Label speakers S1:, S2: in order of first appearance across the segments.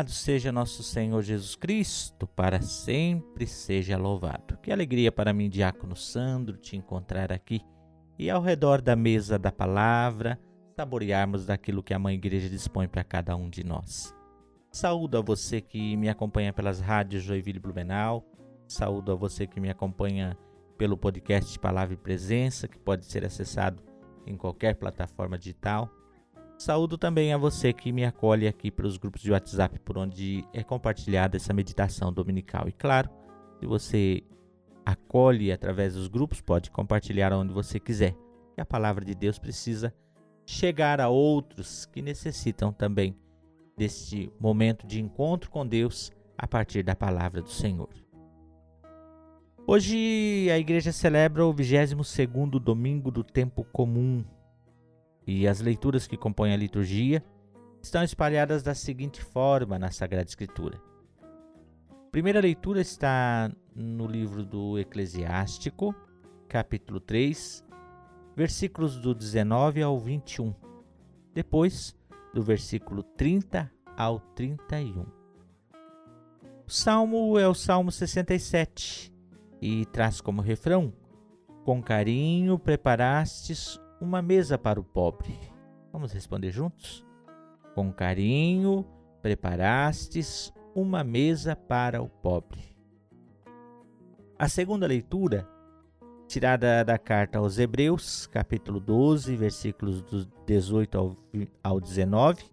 S1: Louvado seja nosso Senhor Jesus Cristo, para sempre seja louvado. Que alegria para mim, Diácono Sandro, te encontrar aqui e ao redor da mesa da palavra, saborearmos daquilo que a Mãe Igreja dispõe para cada um de nós. Saúdo a você que me acompanha pelas rádios Joinville Blumenau, saúdo a você que me acompanha pelo podcast Palavra e Presença, que pode ser acessado em qualquer plataforma digital. Saúdo também a você que me acolhe aqui pelos grupos de WhatsApp por onde é compartilhada essa meditação dominical. E claro, se você acolhe através dos grupos, pode compartilhar onde você quiser. E a palavra de Deus precisa chegar a outros que necessitam também deste momento de encontro com Deus a partir da palavra do Senhor. Hoje a igreja celebra o 22º domingo do tempo comum e as leituras que compõem a liturgia estão espalhadas da seguinte forma na Sagrada Escritura. A primeira leitura está no livro do Eclesiástico, capítulo 3, versículos do 19 ao 21. Depois, do versículo 30 ao 31. O salmo é o Salmo 67 e traz como refrão: Com carinho preparastes uma mesa para o pobre. Vamos responder juntos? Com carinho preparastes uma mesa para o pobre. A segunda leitura, tirada da carta aos Hebreus, capítulo 12, versículos do 18 ao 19,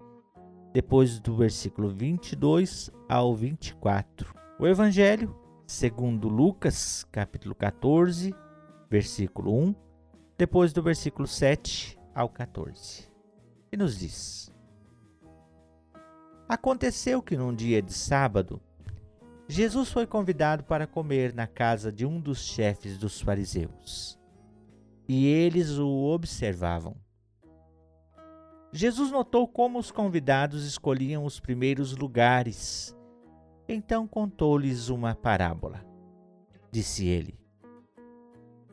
S1: depois do versículo 22 ao 24. O Evangelho, segundo Lucas, capítulo 14, versículo 1, depois do versículo 7 ao 14. E nos diz: Aconteceu que num dia de sábado, Jesus foi convidado para comer na casa de um dos chefes dos fariseus. E eles o observavam. Jesus notou como os convidados escolhiam os primeiros lugares. Então contou-lhes uma parábola. Disse ele: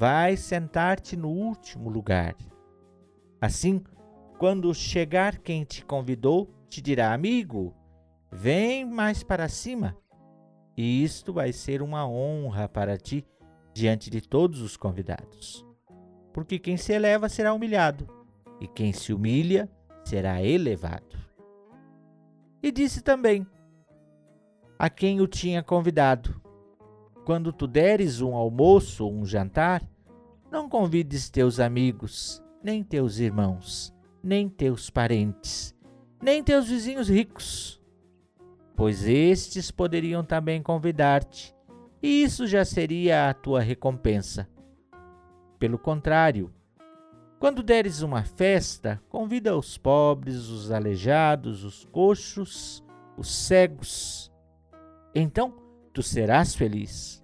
S1: vai sentar-te no último lugar. Assim, quando chegar quem te convidou, te dirá: Amigo, vem mais para cima. E isto vai ser uma honra para ti diante de todos os convidados. Porque quem se eleva será humilhado, e quem se humilha será elevado. E disse também a quem o tinha convidado: quando tu deres um almoço ou um jantar, não convides teus amigos, nem teus irmãos, nem teus parentes, nem teus vizinhos ricos, pois estes poderiam também convidar-te, e isso já seria a tua recompensa. Pelo contrário, quando deres uma festa, convida os pobres, os aleijados, os coxos, os cegos. Então tu serás feliz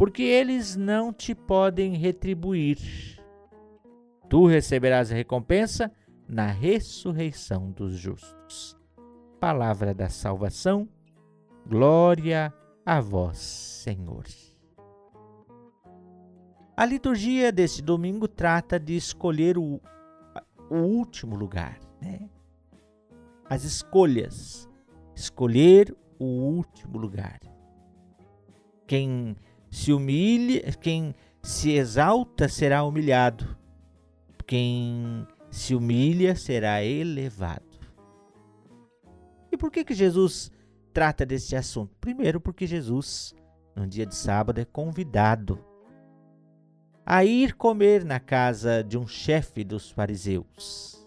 S1: porque eles não te podem retribuir. Tu receberás a recompensa na ressurreição dos justos. Palavra da salvação, glória a vós, Senhor. A liturgia deste domingo trata de escolher o, o último lugar, né? As escolhas, escolher o último lugar. Quem se humilha, quem se exalta será humilhado, quem se humilha será elevado. E por que que Jesus trata desse assunto? Primeiro, porque Jesus, no dia de sábado, é convidado a ir comer na casa de um chefe dos fariseus.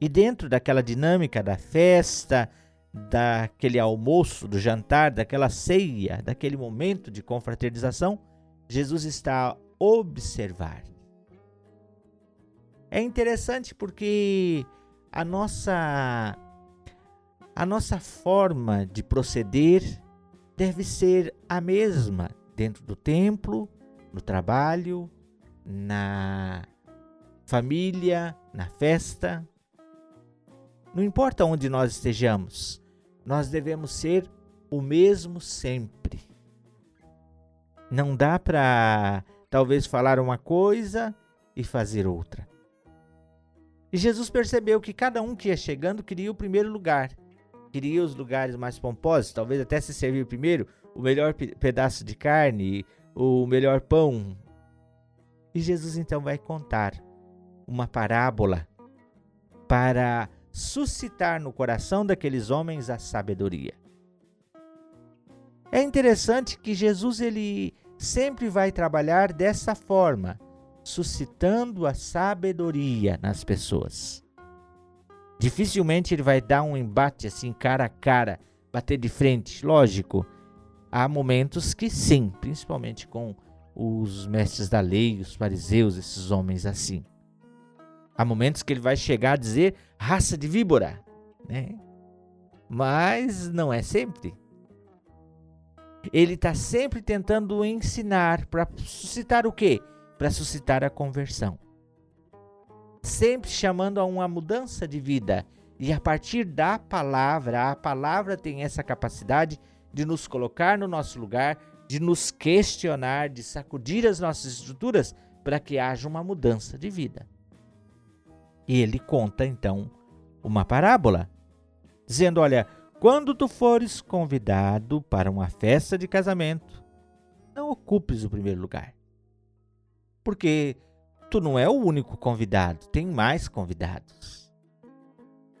S1: E dentro daquela dinâmica da festa, daquele almoço, do jantar, daquela ceia, daquele momento de confraternização, Jesus está a observar. É interessante porque a nossa a nossa forma de proceder deve ser a mesma dentro do templo, no trabalho, na família, na festa. Não importa onde nós estejamos, nós devemos ser o mesmo sempre. Não dá para talvez falar uma coisa e fazer outra. E Jesus percebeu que cada um que ia chegando queria o primeiro lugar, queria os lugares mais pomposos, talvez até se servir primeiro o melhor pedaço de carne, o melhor pão. E Jesus então vai contar uma parábola para suscitar no coração daqueles homens a sabedoria. É interessante que Jesus ele sempre vai trabalhar dessa forma, suscitando a sabedoria nas pessoas. Dificilmente ele vai dar um embate assim cara a cara, bater de frente, lógico. Há momentos que sim, principalmente com os mestres da lei, os fariseus, esses homens assim. Há momentos que ele vai chegar a dizer raça de víbora, né? Mas não é sempre. Ele está sempre tentando ensinar para suscitar o quê? Para suscitar a conversão. Sempre chamando a uma mudança de vida. E a partir da palavra, a palavra tem essa capacidade de nos colocar no nosso lugar, de nos questionar, de sacudir as nossas estruturas para que haja uma mudança de vida. E ele conta então uma parábola, dizendo: Olha, quando tu fores convidado para uma festa de casamento, não ocupes o primeiro lugar. Porque tu não é o único convidado, tem mais convidados.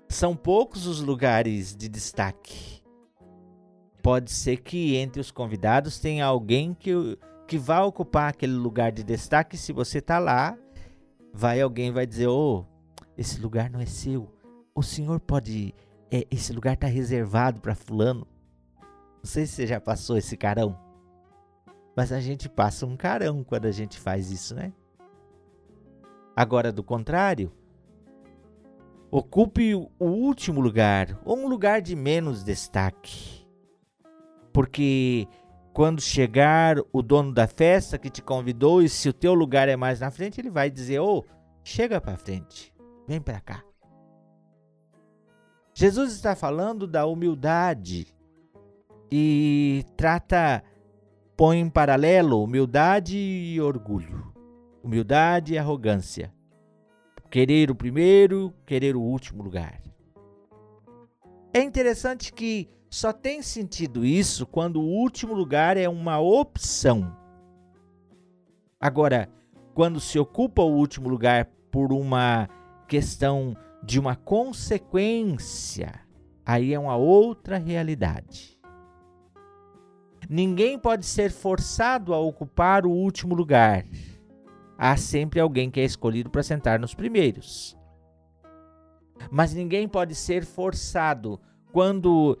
S1: São poucos os lugares de destaque. Pode ser que entre os convidados tenha alguém que, que vá ocupar aquele lugar de destaque. Se você está lá, vai alguém vai dizer: "Oh, esse lugar não é seu. O senhor pode é, esse lugar está reservado para fulano. Não sei se você já passou esse carão. Mas a gente passa um carão quando a gente faz isso, né? Agora, do contrário, ocupe o último lugar, ou um lugar de menos destaque. Porque quando chegar o dono da festa que te convidou, e se o teu lugar é mais na frente, ele vai dizer: "Ô, oh, chega para frente. Vem para cá". Jesus está falando da humildade e trata, põe em paralelo humildade e orgulho, humildade e arrogância. Querer o primeiro, querer o último lugar. É interessante que só tem sentido isso quando o último lugar é uma opção. Agora, quando se ocupa o último lugar por uma questão de uma consequência, aí é uma outra realidade. Ninguém pode ser forçado a ocupar o último lugar. Há sempre alguém que é escolhido para sentar nos primeiros. Mas ninguém pode ser forçado quando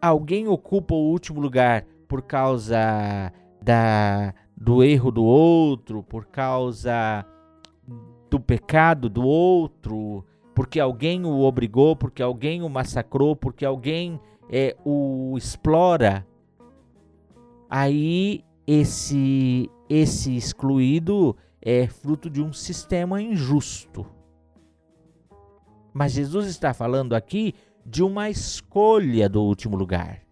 S1: alguém ocupa o último lugar por causa da, do erro do outro, por causa do pecado do outro, porque alguém o obrigou, porque alguém o massacrou, porque alguém é, o explora, aí esse esse excluído é fruto de um sistema injusto. Mas Jesus está falando aqui de uma escolha do último lugar.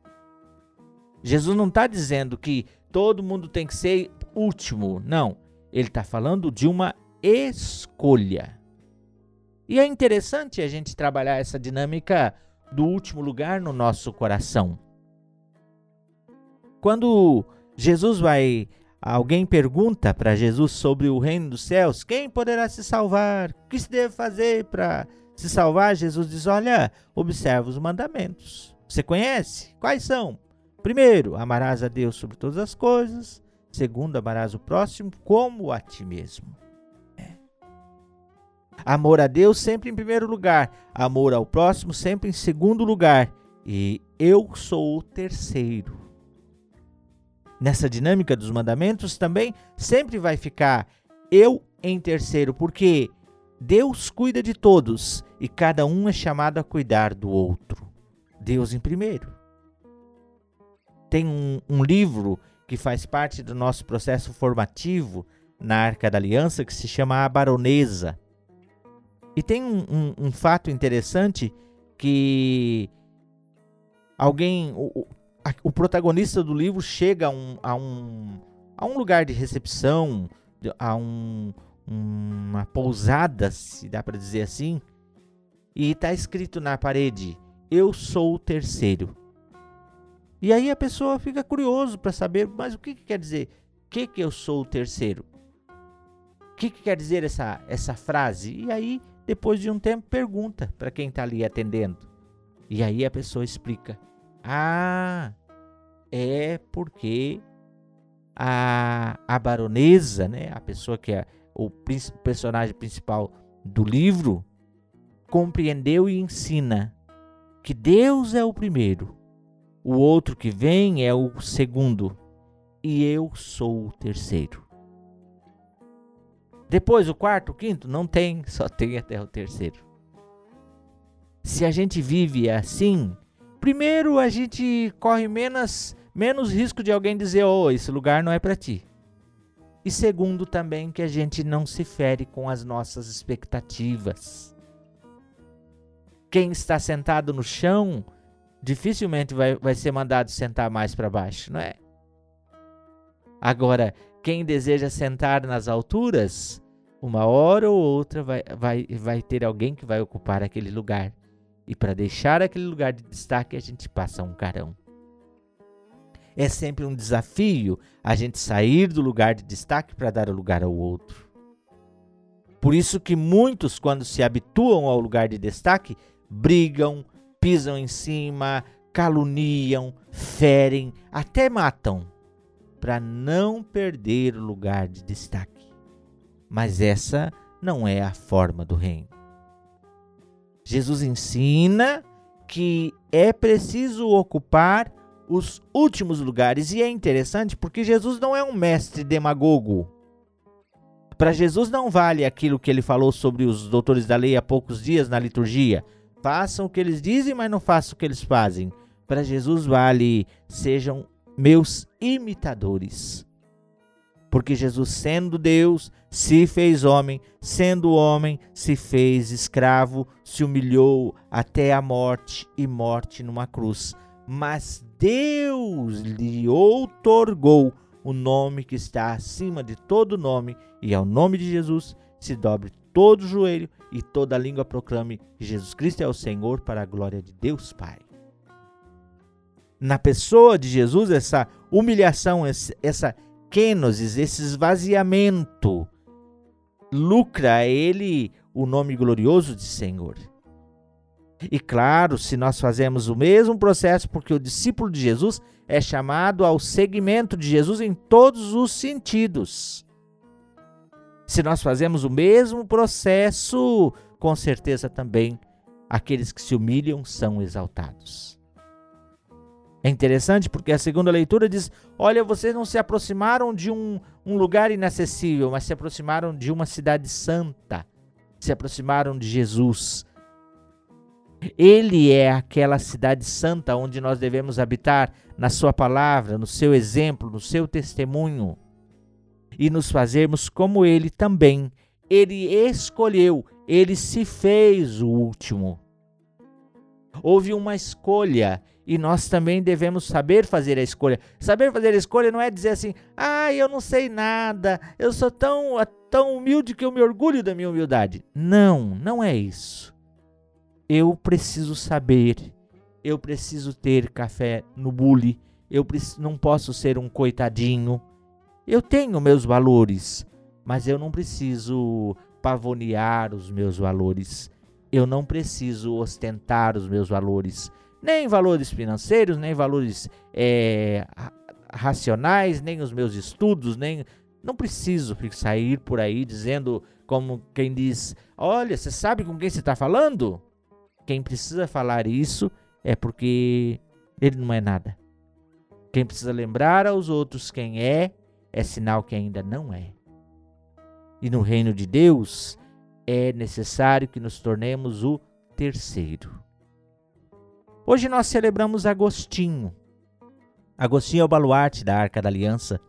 S1: Jesus não está dizendo que todo mundo tem que ser último, não. Ele está falando de uma escolha. E é interessante a gente trabalhar essa dinâmica do último lugar no nosso coração. Quando Jesus vai, alguém pergunta para Jesus sobre o reino dos céus, quem poderá se salvar? O que se deve fazer para se salvar? Jesus diz: Olha, observa os mandamentos. Você conhece? Quais são? Primeiro, amarás a Deus sobre todas as coisas. Segundo, amarás o próximo como a ti mesmo. Amor a Deus sempre em primeiro lugar, amor ao próximo sempre em segundo lugar, e eu sou o terceiro. Nessa dinâmica dos mandamentos também sempre vai ficar eu em terceiro, porque Deus cuida de todos e cada um é chamado a cuidar do outro. Deus em primeiro. Tem um, um livro que faz parte do nosso processo formativo na Arca da Aliança que se chama A Baronesa. E tem um, um, um fato interessante que alguém, o, o, protagonista do livro chega a um, a um, a um lugar de recepção, a um, uma pousada, se dá para dizer assim, e está escrito na parede: Eu sou o terceiro. E aí a pessoa fica curioso para saber, mas o que, que, quer dizer? Que, que eu sou o terceiro? O que, que quer dizer essa, essa frase? E aí, depois de um tempo, pergunta para quem está ali atendendo. E aí a pessoa explica: Ah, é porque a, a baronesa, né, a pessoa que é o personagem principal do livro, compreendeu e ensina que Deus é o primeiro, o outro que vem é o segundo e eu sou o terceiro. Depois o quarto, o quinto, não tem, só tem até o terceiro. Se a gente vive assim, primeiro a gente corre menos, menos risco de alguém dizer: "Oh, esse lugar não é para ti". E segundo também que a gente não se fere com as nossas expectativas. Quem está sentado no chão dificilmente vai, vai ser mandado sentar mais para baixo, não é? Agora, quem deseja sentar nas alturas, uma hora ou outra vai, vai, vai ter alguém que vai ocupar aquele lugar. E para deixar aquele lugar de destaque, a gente passa um carão. É sempre um desafio a gente sair do lugar de destaque para dar o lugar ao outro. Por isso que muitos, quando se habituam ao lugar de destaque, brigam, pisam em cima, caluniam, ferem, até matam, para não perder o lugar de destaque. Mas essa não é a forma do reino. Jesus ensina que é preciso ocupar os últimos lugares, e é interessante porque Jesus não é um mestre demagogo. Para Jesus não vale aquilo que ele falou sobre os doutores da lei há poucos dias na liturgia Façam o que eles dizem, mas não façam o que eles fazem. Para Jesus vale, sejam meus imitadores. Porque Jesus, sendo Deus, se fez homem, sendo homem, se fez escravo, se humilhou até a morte e morte numa cruz. Mas Deus lhe outorgou o nome que está acima de todo nome, e ao nome de Jesus se dobre todo joelho e toda língua proclame Jesus Cristo é o Senhor para a glória de Deus Pai. Na pessoa de Jesus, essa humilhação, essa kenosis, esse esvaziamento, lucra a ele o nome glorioso de Senhor. E claro, se nós fazemos o mesmo processo, porque o discípulo de Jesus é chamado ao seguimento de Jesus em todos os sentidos. Se nós fazemos o mesmo processo, com certeza também aqueles que se humilham são exaltados. É interessante porque a segunda leitura diz: Olha, vocês não se aproximaram de um, um lugar inacessível, mas se aproximaram de uma cidade santa, se aproximaram de Jesus. Ele é aquela cidade santa onde nós devemos habitar na Sua palavra, no seu exemplo, no seu testemunho e nos fazermos como ele também. Ele escolheu, ele se fez o último. Houve uma escolha e nós também devemos saber fazer a escolha. Saber fazer a escolha não é dizer assim: "Ah, eu não sei nada, eu sou tão tão humilde que eu me orgulho da minha humildade". Não, não é isso. Eu preciso saber. Eu preciso ter café no bule. Eu não posso ser um coitadinho. Eu tenho meus valores, mas eu não preciso pavonear os meus valores. Eu não preciso ostentar os meus valores, nem valores financeiros, nem valores é, racionais, nem os meus estudos, nem não preciso sair por aí dizendo como quem diz: Olha, você sabe com quem você está falando? Quem precisa falar isso é porque ele não é nada. Quem precisa lembrar aos outros quem é é sinal que ainda não é. E no reino de Deus é necessário que nos tornemos o terceiro. Hoje nós celebramos Agostinho. Agostinho é o baluarte da Arca da Aliança.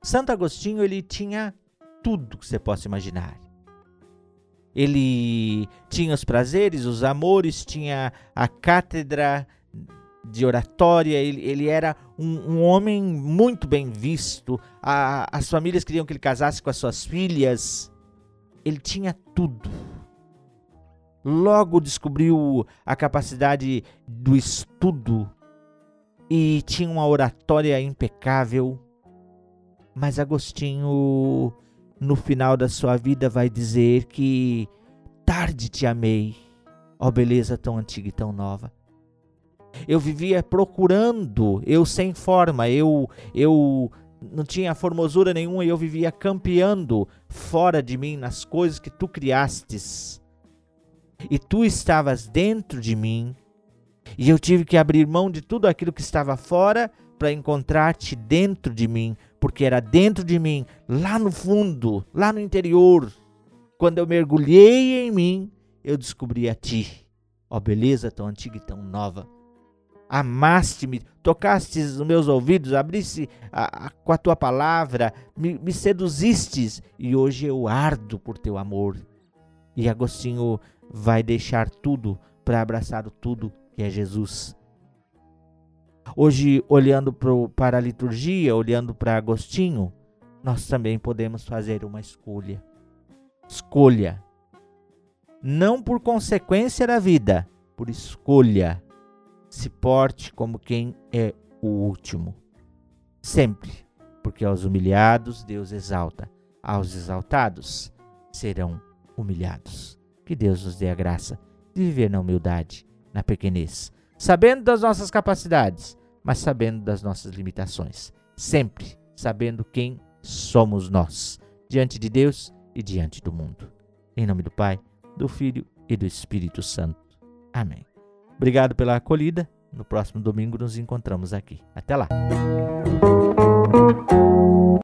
S1: Santo Agostinho ele tinha tudo que você possa imaginar. Ele tinha os prazeres, os amores, tinha a cátedra de oratória, ele, ele era um, um, homem muito bem visto, a, as famílias queriam que ele casasse com as suas filhas, ele tinha tudo. Logo descobriu a capacidade do estudo e tinha uma oratória impecável. Mas Agostinho, no final da sua vida, vai dizer que tarde te amei, ó beleza tão antiga e tão nova eu vivia procurando, eu sem forma, eu eu não tinha formosura nenhuma e eu vivia campeando fora de mim nas coisas que tu criastes. E tu estavas dentro de mim, e eu tive que abrir mão de tudo aquilo que estava fora para encontrar-te dentro de mim, porque era dentro de mim, lá no fundo, lá no interior. Quando eu mergulhei em mim, eu descobri a ti. Ó beleza tão antiga e tão nova amaste-me, tocaste os meus ouvidos, abriste a, a, com a tua palavra, me, me seduzistes e hoje eu ardo por teu amor. E Agostinho vai deixar tudo para abraçar tudo que é Jesus. Hoje, olhando pro, para a liturgia, olhando para Agostinho, nós também podemos fazer uma escolha. Escolha. Não por consequência da vida, por escolha se porte como quem é o último. Sempre, porque aos humilhados Deus exalta, aos exaltados serão humilhados. Que Deus nos dê a graça de viver na humildade, na pequenez, sabendo das nossas capacidades, mas sabendo das nossas limitações. Sempre sabendo quem somos nós, diante de Deus e diante do mundo. Em nome do Pai, do Filho e do Espírito Santo. Amém. Obrigado pela acolhida. No próximo domingo nos encontramos aqui. Até lá.